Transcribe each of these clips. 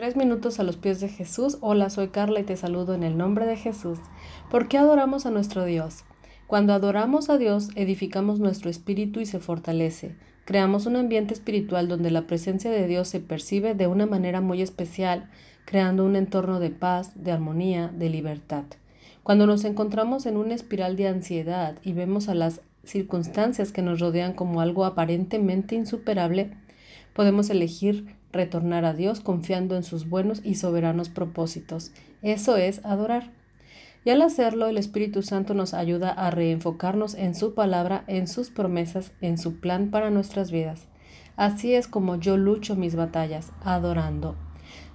Tres minutos a los pies de Jesús. Hola, soy Carla y te saludo en el nombre de Jesús. ¿Por qué adoramos a nuestro Dios? Cuando adoramos a Dios, edificamos nuestro espíritu y se fortalece. Creamos un ambiente espiritual donde la presencia de Dios se percibe de una manera muy especial, creando un entorno de paz, de armonía, de libertad. Cuando nos encontramos en una espiral de ansiedad y vemos a las circunstancias que nos rodean como algo aparentemente insuperable, podemos elegir retornar a Dios confiando en sus buenos y soberanos propósitos. Eso es adorar. Y al hacerlo, el Espíritu Santo nos ayuda a reenfocarnos en su palabra, en sus promesas, en su plan para nuestras vidas. Así es como yo lucho mis batallas, adorando.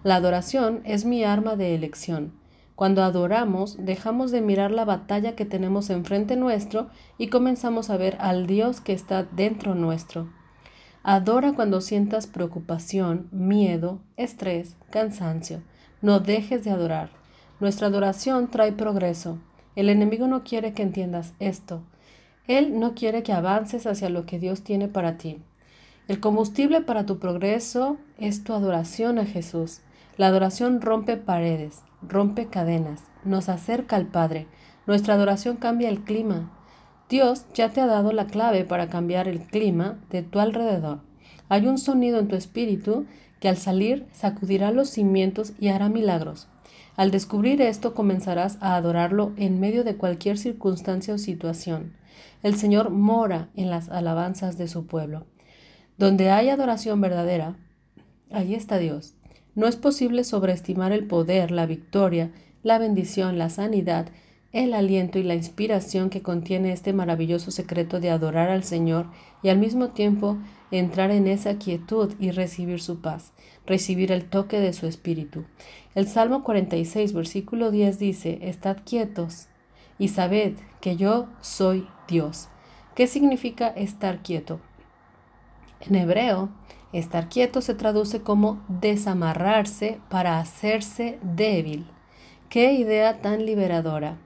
La adoración es mi arma de elección. Cuando adoramos, dejamos de mirar la batalla que tenemos enfrente nuestro y comenzamos a ver al Dios que está dentro nuestro. Adora cuando sientas preocupación, miedo, estrés, cansancio. No dejes de adorar. Nuestra adoración trae progreso. El enemigo no quiere que entiendas esto. Él no quiere que avances hacia lo que Dios tiene para ti. El combustible para tu progreso es tu adoración a Jesús. La adoración rompe paredes, rompe cadenas, nos acerca al Padre. Nuestra adoración cambia el clima, Dios ya te ha dado la clave para cambiar el clima de tu alrededor. Hay un sonido en tu espíritu que al salir sacudirá los cimientos y hará milagros. Al descubrir esto comenzarás a adorarlo en medio de cualquier circunstancia o situación. El Señor mora en las alabanzas de su pueblo. Donde hay adoración verdadera, ahí está Dios. No es posible sobreestimar el poder, la victoria, la bendición, la sanidad el aliento y la inspiración que contiene este maravilloso secreto de adorar al Señor y al mismo tiempo entrar en esa quietud y recibir su paz, recibir el toque de su espíritu. El Salmo 46, versículo 10 dice, Estad quietos y sabed que yo soy Dios. ¿Qué significa estar quieto? En hebreo, estar quieto se traduce como desamarrarse para hacerse débil. Qué idea tan liberadora.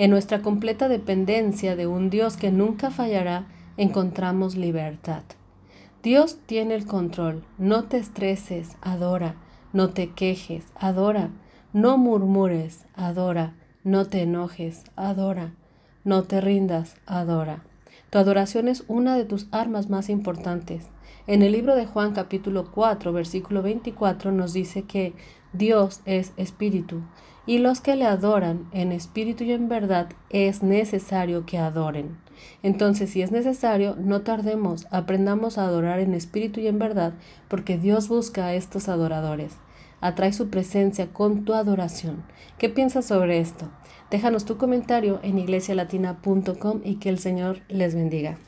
En nuestra completa dependencia de un Dios que nunca fallará, encontramos libertad. Dios tiene el control. No te estreses, adora. No te quejes, adora. No murmures, adora. No te enojes, adora. No te rindas, adora. Tu adoración es una de tus armas más importantes. En el libro de Juan capítulo 4, versículo 24 nos dice que Dios es espíritu y los que le adoran en espíritu y en verdad es necesario que adoren. Entonces, si es necesario, no tardemos, aprendamos a adorar en espíritu y en verdad, porque Dios busca a estos adoradores. Atrae su presencia con tu adoración. ¿Qué piensas sobre esto? Déjanos tu comentario en iglesialatina.com y que el Señor les bendiga.